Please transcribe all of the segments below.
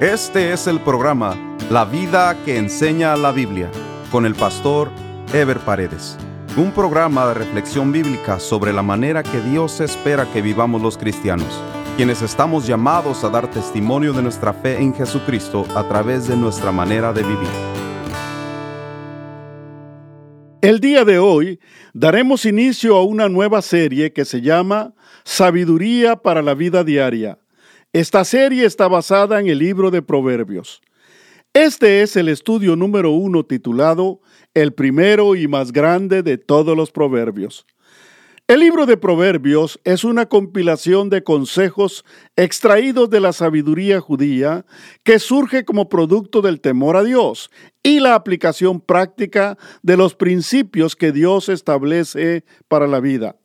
Este es el programa La vida que enseña la Biblia con el pastor Ever Paredes. Un programa de reflexión bíblica sobre la manera que Dios espera que vivamos los cristianos, quienes estamos llamados a dar testimonio de nuestra fe en Jesucristo a través de nuestra manera de vivir. El día de hoy daremos inicio a una nueva serie que se llama Sabiduría para la vida diaria esta serie está basada en el libro de Proverbios. Este es el estudio número uno titulado El primero y más grande de todos los proverbios. El libro de Proverbios es una compilación de consejos extraídos de la sabiduría judía que surge como producto del temor a Dios y la aplicación práctica de los principios que Dios establece para la vida.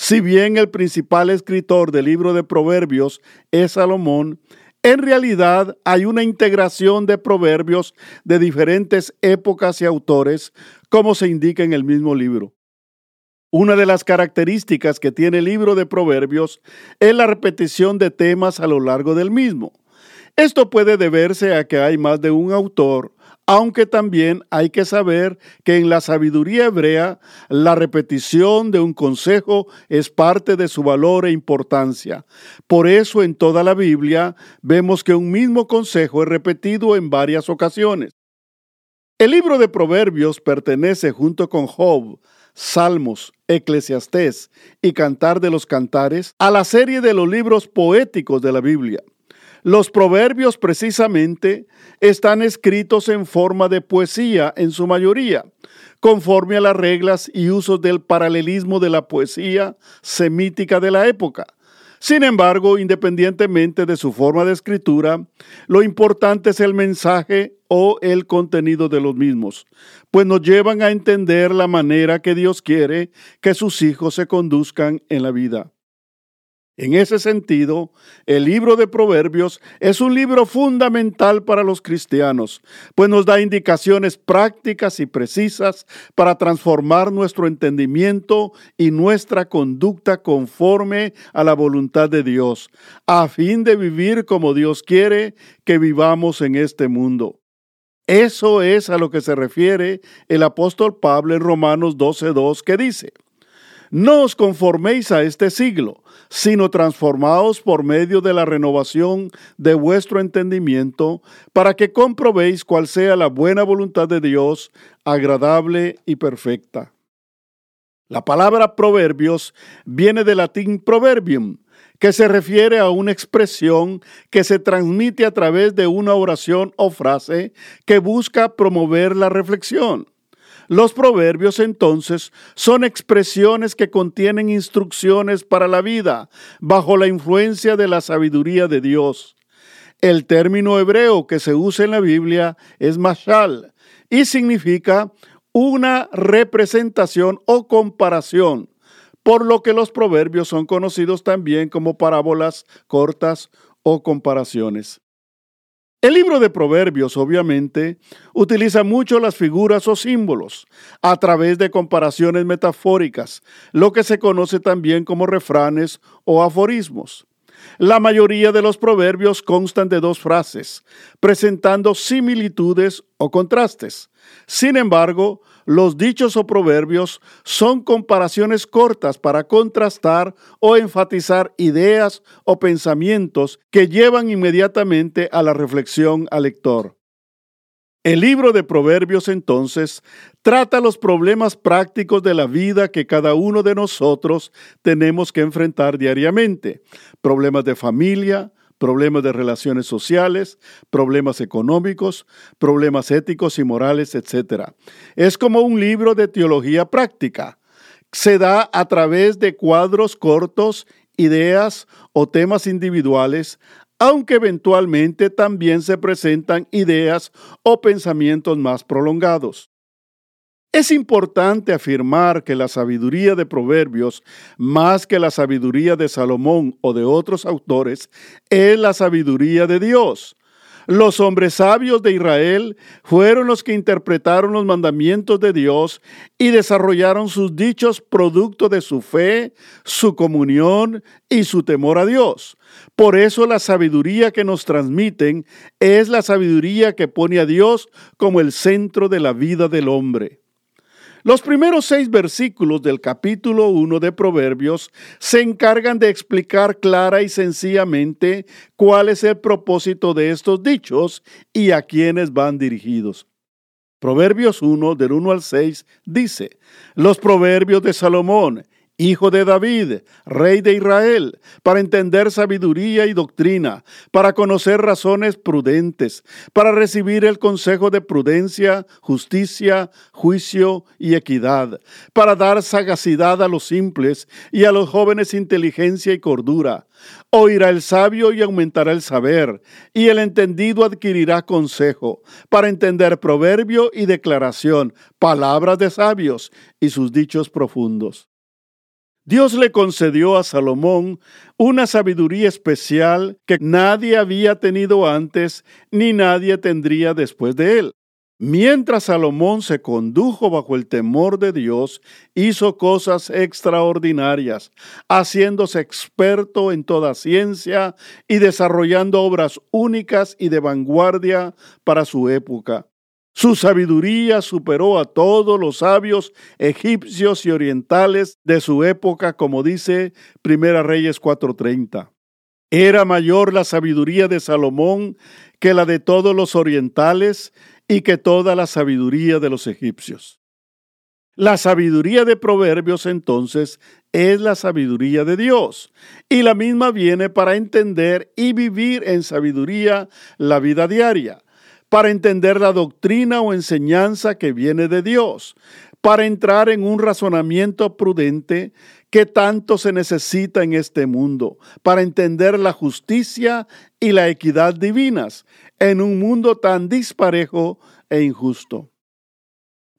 Si bien el principal escritor del libro de Proverbios es Salomón, en realidad hay una integración de proverbios de diferentes épocas y autores, como se indica en el mismo libro. Una de las características que tiene el libro de Proverbios es la repetición de temas a lo largo del mismo. Esto puede deberse a que hay más de un autor aunque también hay que saber que en la sabiduría hebrea la repetición de un consejo es parte de su valor e importancia. Por eso en toda la Biblia vemos que un mismo consejo es repetido en varias ocasiones. El libro de Proverbios pertenece junto con Job, Salmos, Eclesiastés y Cantar de los Cantares a la serie de los libros poéticos de la Biblia. Los proverbios precisamente están escritos en forma de poesía en su mayoría, conforme a las reglas y usos del paralelismo de la poesía semítica de la época. Sin embargo, independientemente de su forma de escritura, lo importante es el mensaje o el contenido de los mismos, pues nos llevan a entender la manera que Dios quiere que sus hijos se conduzcan en la vida. En ese sentido, el libro de Proverbios es un libro fundamental para los cristianos, pues nos da indicaciones prácticas y precisas para transformar nuestro entendimiento y nuestra conducta conforme a la voluntad de Dios, a fin de vivir como Dios quiere que vivamos en este mundo. Eso es a lo que se refiere el apóstol Pablo en Romanos 12.2 que dice, no os conforméis a este siglo, sino transformaos por medio de la renovación de vuestro entendimiento, para que comprobéis cuál sea la buena voluntad de Dios, agradable y perfecta. La palabra proverbios viene del latín proverbium, que se refiere a una expresión que se transmite a través de una oración o frase que busca promover la reflexión. Los proverbios entonces son expresiones que contienen instrucciones para la vida bajo la influencia de la sabiduría de Dios. El término hebreo que se usa en la Biblia es mashal y significa una representación o comparación, por lo que los proverbios son conocidos también como parábolas cortas o comparaciones. El libro de Proverbios, obviamente, utiliza mucho las figuras o símbolos a través de comparaciones metafóricas, lo que se conoce también como refranes o aforismos. La mayoría de los proverbios constan de dos frases, presentando similitudes o contrastes. Sin embargo, los dichos o proverbios son comparaciones cortas para contrastar o enfatizar ideas o pensamientos que llevan inmediatamente a la reflexión al lector. El libro de Proverbios entonces trata los problemas prácticos de la vida que cada uno de nosotros tenemos que enfrentar diariamente. Problemas de familia, problemas de relaciones sociales, problemas económicos, problemas éticos y morales, etc. Es como un libro de teología práctica. Se da a través de cuadros cortos, ideas o temas individuales, aunque eventualmente también se presentan ideas o pensamientos más prolongados. Es importante afirmar que la sabiduría de Proverbios, más que la sabiduría de Salomón o de otros autores, es la sabiduría de Dios. Los hombres sabios de Israel fueron los que interpretaron los mandamientos de Dios y desarrollaron sus dichos producto de su fe, su comunión y su temor a Dios. Por eso la sabiduría que nos transmiten es la sabiduría que pone a Dios como el centro de la vida del hombre. Los primeros seis versículos del capítulo 1 de Proverbios se encargan de explicar clara y sencillamente cuál es el propósito de estos dichos y a quiénes van dirigidos. Proverbios 1 del 1 al 6 dice, los proverbios de Salomón, hijo de David, rey de Israel, para entender sabiduría y doctrina, para conocer razones prudentes, para recibir el consejo de prudencia, justicia, juicio y equidad, para dar sagacidad a los simples y a los jóvenes inteligencia y cordura. Oirá el sabio y aumentará el saber, y el entendido adquirirá consejo, para entender proverbio y declaración, palabras de sabios y sus dichos profundos. Dios le concedió a Salomón una sabiduría especial que nadie había tenido antes ni nadie tendría después de él. Mientras Salomón se condujo bajo el temor de Dios, hizo cosas extraordinarias, haciéndose experto en toda ciencia y desarrollando obras únicas y de vanguardia para su época. Su sabiduría superó a todos los sabios egipcios y orientales de su época, como dice Primera Reyes 4:30. Era mayor la sabiduría de Salomón que la de todos los orientales y que toda la sabiduría de los egipcios. La sabiduría de Proverbios entonces es la sabiduría de Dios y la misma viene para entender y vivir en sabiduría la vida diaria para entender la doctrina o enseñanza que viene de Dios, para entrar en un razonamiento prudente que tanto se necesita en este mundo, para entender la justicia y la equidad divinas en un mundo tan disparejo e injusto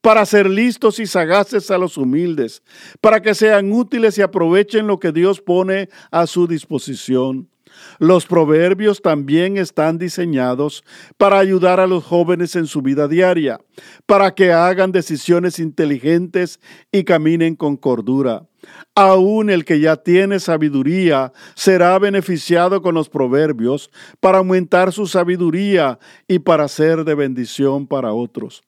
para ser listos y sagaces a los humildes, para que sean útiles y aprovechen lo que Dios pone a su disposición. Los proverbios también están diseñados para ayudar a los jóvenes en su vida diaria, para que hagan decisiones inteligentes y caminen con cordura. Aún el que ya tiene sabiduría será beneficiado con los proverbios para aumentar su sabiduría y para ser de bendición para otros.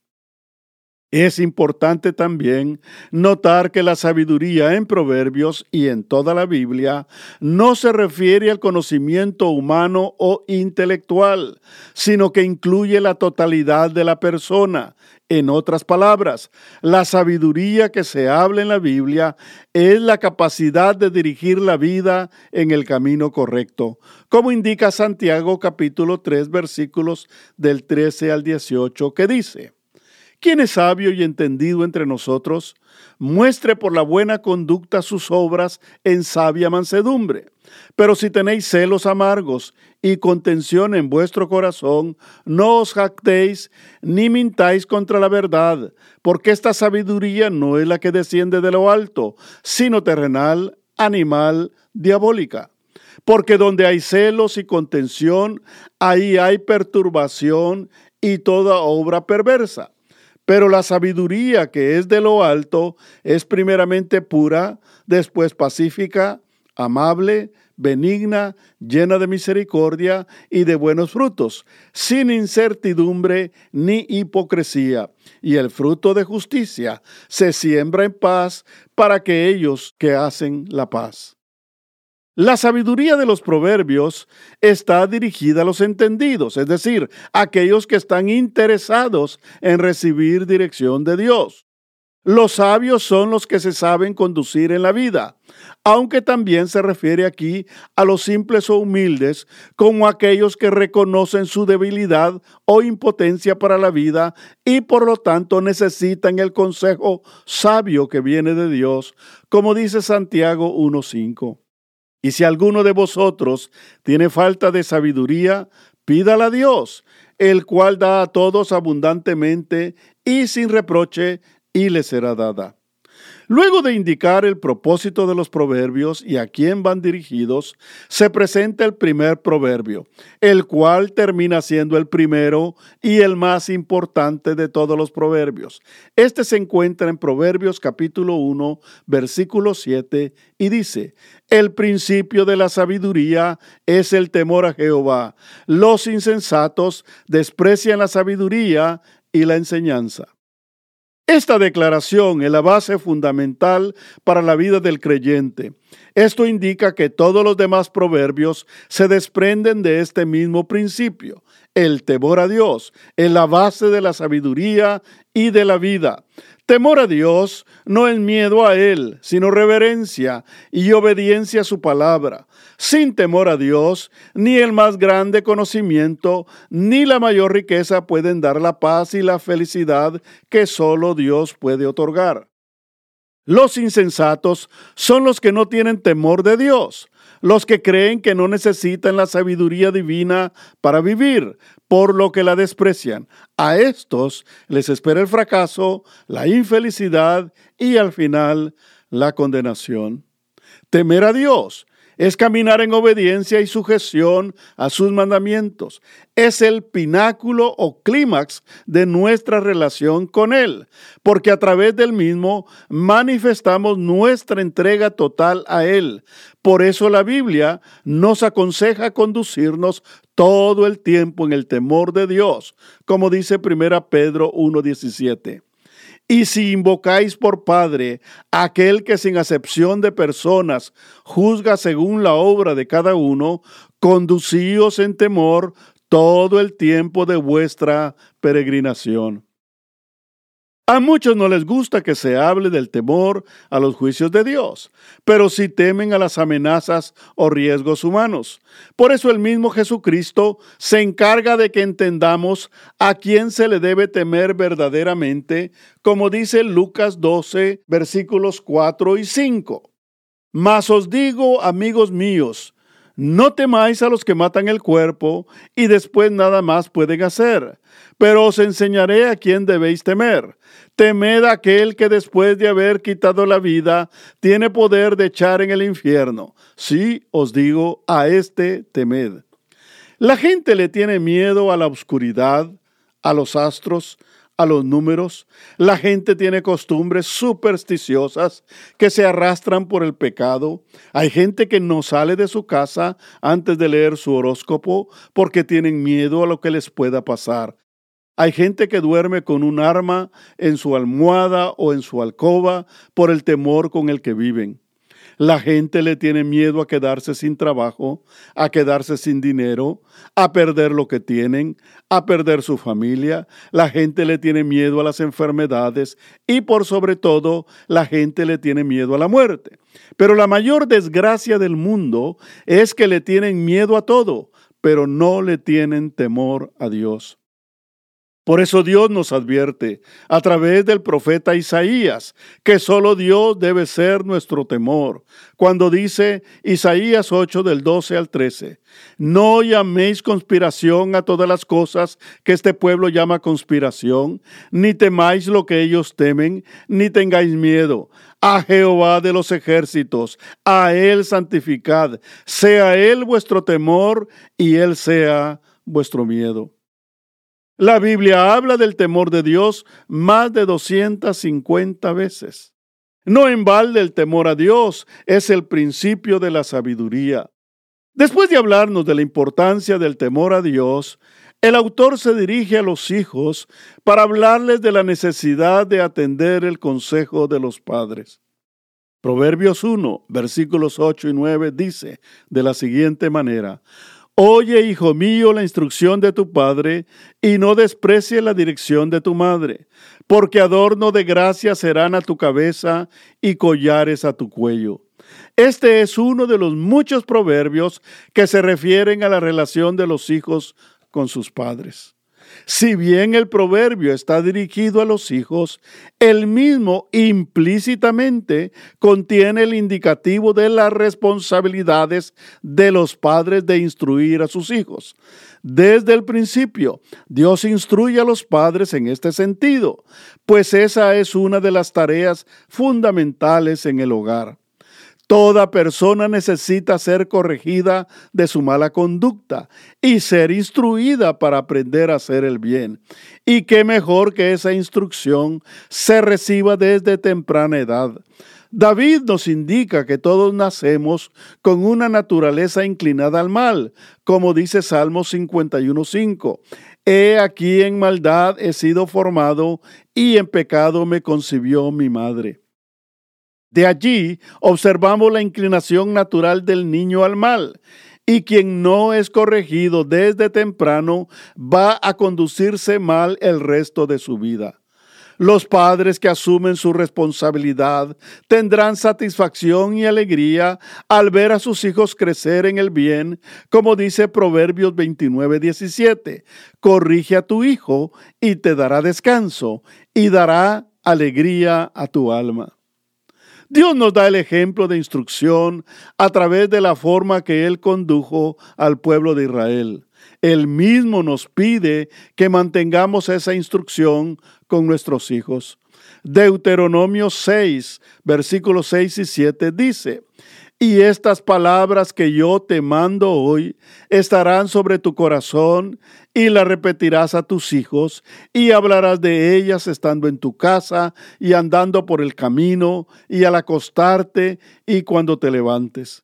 Es importante también notar que la sabiduría en Proverbios y en toda la Biblia no se refiere al conocimiento humano o intelectual, sino que incluye la totalidad de la persona. En otras palabras, la sabiduría que se habla en la Biblia es la capacidad de dirigir la vida en el camino correcto, como indica Santiago capítulo 3 versículos del 13 al 18 que dice, quien es sabio y entendido entre nosotros, muestre por la buena conducta sus obras en sabia mansedumbre. Pero si tenéis celos amargos y contención en vuestro corazón, no os jactéis ni mintáis contra la verdad, porque esta sabiduría no es la que desciende de lo alto, sino terrenal, animal, diabólica. Porque donde hay celos y contención, ahí hay perturbación y toda obra perversa. Pero la sabiduría que es de lo alto es primeramente pura, después pacífica, amable, benigna, llena de misericordia y de buenos frutos, sin incertidumbre ni hipocresía. Y el fruto de justicia se siembra en paz para aquellos que hacen la paz. La sabiduría de los proverbios está dirigida a los entendidos, es decir, aquellos que están interesados en recibir dirección de Dios. Los sabios son los que se saben conducir en la vida, aunque también se refiere aquí a los simples o humildes como aquellos que reconocen su debilidad o impotencia para la vida y por lo tanto necesitan el consejo sabio que viene de Dios, como dice Santiago 1.5. Y si alguno de vosotros tiene falta de sabiduría, pídala a Dios, el cual da a todos abundantemente y sin reproche, y le será dada. Luego de indicar el propósito de los proverbios y a quién van dirigidos, se presenta el primer proverbio, el cual termina siendo el primero y el más importante de todos los proverbios. Este se encuentra en Proverbios capítulo 1, versículo 7 y dice, el principio de la sabiduría es el temor a Jehová. Los insensatos desprecian la sabiduría y la enseñanza. Esta declaración es la base fundamental para la vida del creyente. Esto indica que todos los demás proverbios se desprenden de este mismo principio. El temor a Dios es la base de la sabiduría y de la vida. Temor a Dios no es miedo a Él, sino reverencia y obediencia a su palabra. Sin temor a Dios, ni el más grande conocimiento, ni la mayor riqueza pueden dar la paz y la felicidad que solo Dios puede otorgar. Los insensatos son los que no tienen temor de Dios, los que creen que no necesitan la sabiduría divina para vivir, por lo que la desprecian. A estos les espera el fracaso, la infelicidad y al final la condenación. Temer a Dios es caminar en obediencia y sujeción a sus mandamientos. Es el pináculo o clímax de nuestra relación con Él, porque a través del mismo manifestamos nuestra entrega total a Él. Por eso la Biblia nos aconseja conducirnos todo el tiempo en el temor de Dios, como dice 1 Pedro 1.17. Y si invocáis por Padre aquel que sin acepción de personas juzga según la obra de cada uno, conducíos en temor todo el tiempo de vuestra peregrinación. A muchos no les gusta que se hable del temor a los juicios de Dios, pero sí temen a las amenazas o riesgos humanos. Por eso el mismo Jesucristo se encarga de que entendamos a quién se le debe temer verdaderamente, como dice Lucas 12, versículos 4 y 5. Mas os digo, amigos míos, no temáis a los que matan el cuerpo y después nada más pueden hacer, pero os enseñaré a quién debéis temer. Temed a aquel que después de haber quitado la vida tiene poder de echar en el infierno. Sí, os digo, a este temed. La gente le tiene miedo a la oscuridad, a los astros, a los números. La gente tiene costumbres supersticiosas que se arrastran por el pecado. Hay gente que no sale de su casa antes de leer su horóscopo porque tienen miedo a lo que les pueda pasar. Hay gente que duerme con un arma en su almohada o en su alcoba por el temor con el que viven. La gente le tiene miedo a quedarse sin trabajo, a quedarse sin dinero, a perder lo que tienen, a perder su familia. La gente le tiene miedo a las enfermedades y por sobre todo la gente le tiene miedo a la muerte. Pero la mayor desgracia del mundo es que le tienen miedo a todo, pero no le tienen temor a Dios. Por eso Dios nos advierte a través del profeta Isaías que solo Dios debe ser nuestro temor. Cuando dice Isaías 8 del 12 al 13, no llaméis conspiración a todas las cosas que este pueblo llama conspiración, ni temáis lo que ellos temen, ni tengáis miedo. A Jehová de los ejércitos, a Él santificad, sea Él vuestro temor y Él sea vuestro miedo. La Biblia habla del temor de Dios más de 250 veces. No en balde el temor a Dios es el principio de la sabiduría. Después de hablarnos de la importancia del temor a Dios, el autor se dirige a los hijos para hablarles de la necesidad de atender el consejo de los padres. Proverbios 1, versículos 8 y 9 dice de la siguiente manera, Oye, hijo mío, la instrucción de tu padre, y no desprecie la dirección de tu madre, porque adorno de gracia serán a tu cabeza y collares a tu cuello. Este es uno de los muchos proverbios que se refieren a la relación de los hijos con sus padres. Si bien el proverbio está dirigido a los hijos, el mismo implícitamente contiene el indicativo de las responsabilidades de los padres de instruir a sus hijos. Desde el principio, Dios instruye a los padres en este sentido, pues esa es una de las tareas fundamentales en el hogar. Toda persona necesita ser corregida de su mala conducta y ser instruida para aprender a hacer el bien. Y qué mejor que esa instrucción se reciba desde temprana edad. David nos indica que todos nacemos con una naturaleza inclinada al mal, como dice Salmo 51.5. He aquí en maldad he sido formado y en pecado me concibió mi madre. De allí observamos la inclinación natural del niño al mal, y quien no es corregido desde temprano va a conducirse mal el resto de su vida. Los padres que asumen su responsabilidad tendrán satisfacción y alegría al ver a sus hijos crecer en el bien, como dice Proverbios 29, 17. Corrige a tu hijo y te dará descanso y dará alegría a tu alma. Dios nos da el ejemplo de instrucción a través de la forma que Él condujo al pueblo de Israel. Él mismo nos pide que mantengamos esa instrucción con nuestros hijos. Deuteronomio 6, versículos 6 y 7 dice, y estas palabras que yo te mando hoy estarán sobre tu corazón y las repetirás a tus hijos y hablarás de ellas estando en tu casa y andando por el camino y al acostarte y cuando te levantes.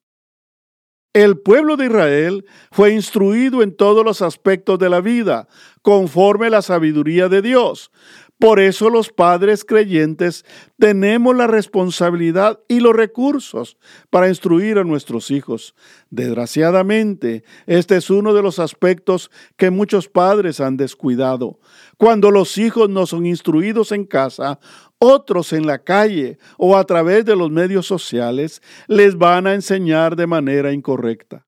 El pueblo de Israel fue instruido en todos los aspectos de la vida, conforme la sabiduría de Dios, por eso los padres creyentes tenemos la responsabilidad y los recursos para instruir a nuestros hijos. Desgraciadamente, este es uno de los aspectos que muchos padres han descuidado. Cuando los hijos no son instruidos en casa, otros en la calle o a través de los medios sociales les van a enseñar de manera incorrecta.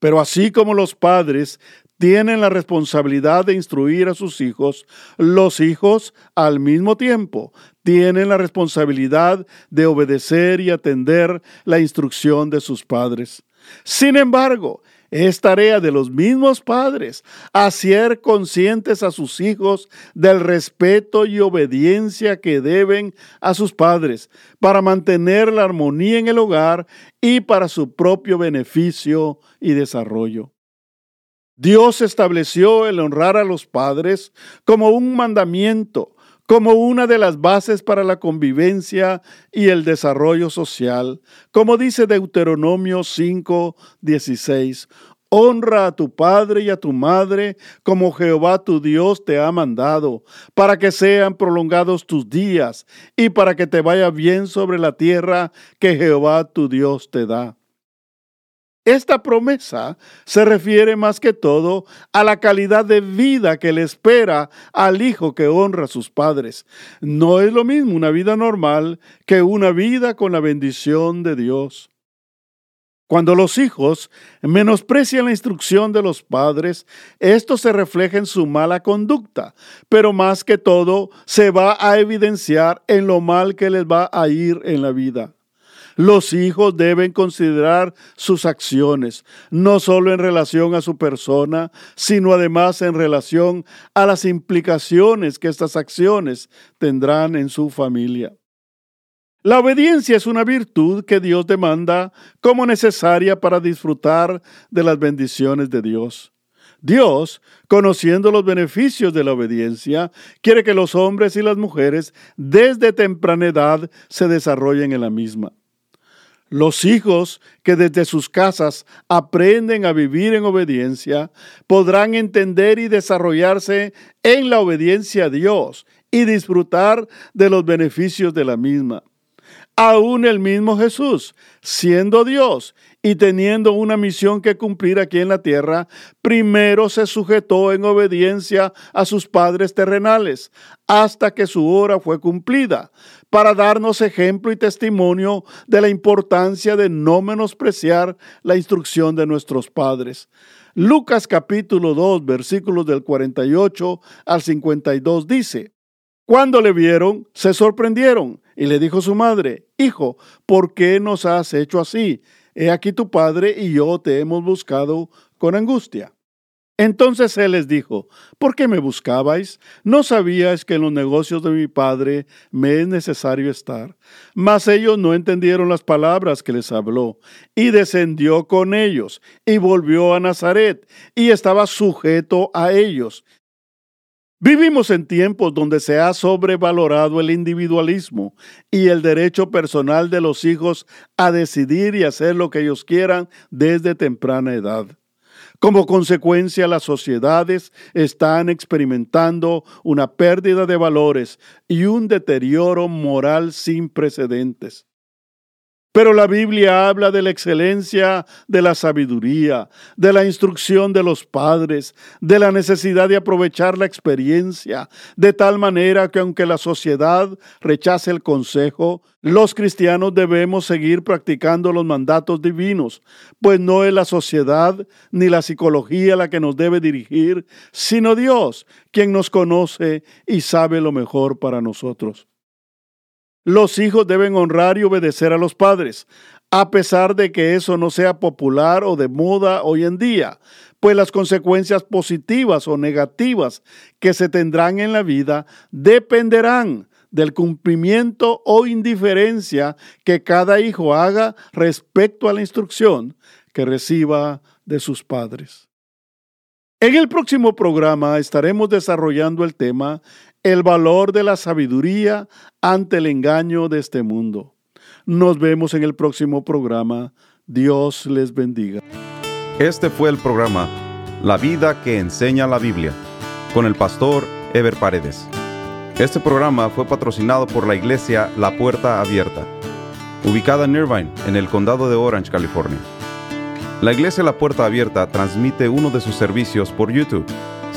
Pero así como los padres tienen la responsabilidad de instruir a sus hijos, los hijos al mismo tiempo tienen la responsabilidad de obedecer y atender la instrucción de sus padres. Sin embargo, es tarea de los mismos padres hacer conscientes a sus hijos del respeto y obediencia que deben a sus padres para mantener la armonía en el hogar y para su propio beneficio y desarrollo. Dios estableció el honrar a los padres como un mandamiento, como una de las bases para la convivencia y el desarrollo social, como dice Deuteronomio 5, 16. Honra a tu padre y a tu madre como Jehová tu Dios te ha mandado, para que sean prolongados tus días y para que te vaya bien sobre la tierra que Jehová tu Dios te da. Esta promesa se refiere más que todo a la calidad de vida que le espera al hijo que honra a sus padres. No es lo mismo una vida normal que una vida con la bendición de Dios. Cuando los hijos menosprecian la instrucción de los padres, esto se refleja en su mala conducta, pero más que todo se va a evidenciar en lo mal que les va a ir en la vida. Los hijos deben considerar sus acciones, no solo en relación a su persona, sino además en relación a las implicaciones que estas acciones tendrán en su familia. La obediencia es una virtud que Dios demanda como necesaria para disfrutar de las bendiciones de Dios. Dios, conociendo los beneficios de la obediencia, quiere que los hombres y las mujeres desde temprana edad se desarrollen en la misma. Los hijos que desde sus casas aprenden a vivir en obediencia podrán entender y desarrollarse en la obediencia a Dios y disfrutar de los beneficios de la misma. Aún el mismo Jesús, siendo Dios y teniendo una misión que cumplir aquí en la tierra, primero se sujetó en obediencia a sus padres terrenales, hasta que su hora fue cumplida, para darnos ejemplo y testimonio de la importancia de no menospreciar la instrucción de nuestros padres. Lucas capítulo 2, versículos del 48 al 52 dice, Cuando le vieron, se sorprendieron y le dijo su madre, Hijo, ¿por qué nos has hecho así? He aquí tu padre y yo te hemos buscado con angustia. Entonces él les dijo, ¿por qué me buscabais? ¿No sabíais que en los negocios de mi padre me es necesario estar? Mas ellos no entendieron las palabras que les habló, y descendió con ellos, y volvió a Nazaret, y estaba sujeto a ellos. Vivimos en tiempos donde se ha sobrevalorado el individualismo y el derecho personal de los hijos a decidir y hacer lo que ellos quieran desde temprana edad. Como consecuencia, las sociedades están experimentando una pérdida de valores y un deterioro moral sin precedentes. Pero la Biblia habla de la excelencia de la sabiduría, de la instrucción de los padres, de la necesidad de aprovechar la experiencia, de tal manera que aunque la sociedad rechace el consejo, los cristianos debemos seguir practicando los mandatos divinos, pues no es la sociedad ni la psicología la que nos debe dirigir, sino Dios, quien nos conoce y sabe lo mejor para nosotros. Los hijos deben honrar y obedecer a los padres, a pesar de que eso no sea popular o de moda hoy en día, pues las consecuencias positivas o negativas que se tendrán en la vida dependerán del cumplimiento o indiferencia que cada hijo haga respecto a la instrucción que reciba de sus padres. En el próximo programa estaremos desarrollando el tema el valor de la sabiduría ante el engaño de este mundo. Nos vemos en el próximo programa. Dios les bendiga. Este fue el programa La vida que enseña la Biblia con el pastor Ever Paredes. Este programa fue patrocinado por la iglesia La Puerta Abierta, ubicada en Irvine, en el condado de Orange, California. La iglesia La Puerta Abierta transmite uno de sus servicios por YouTube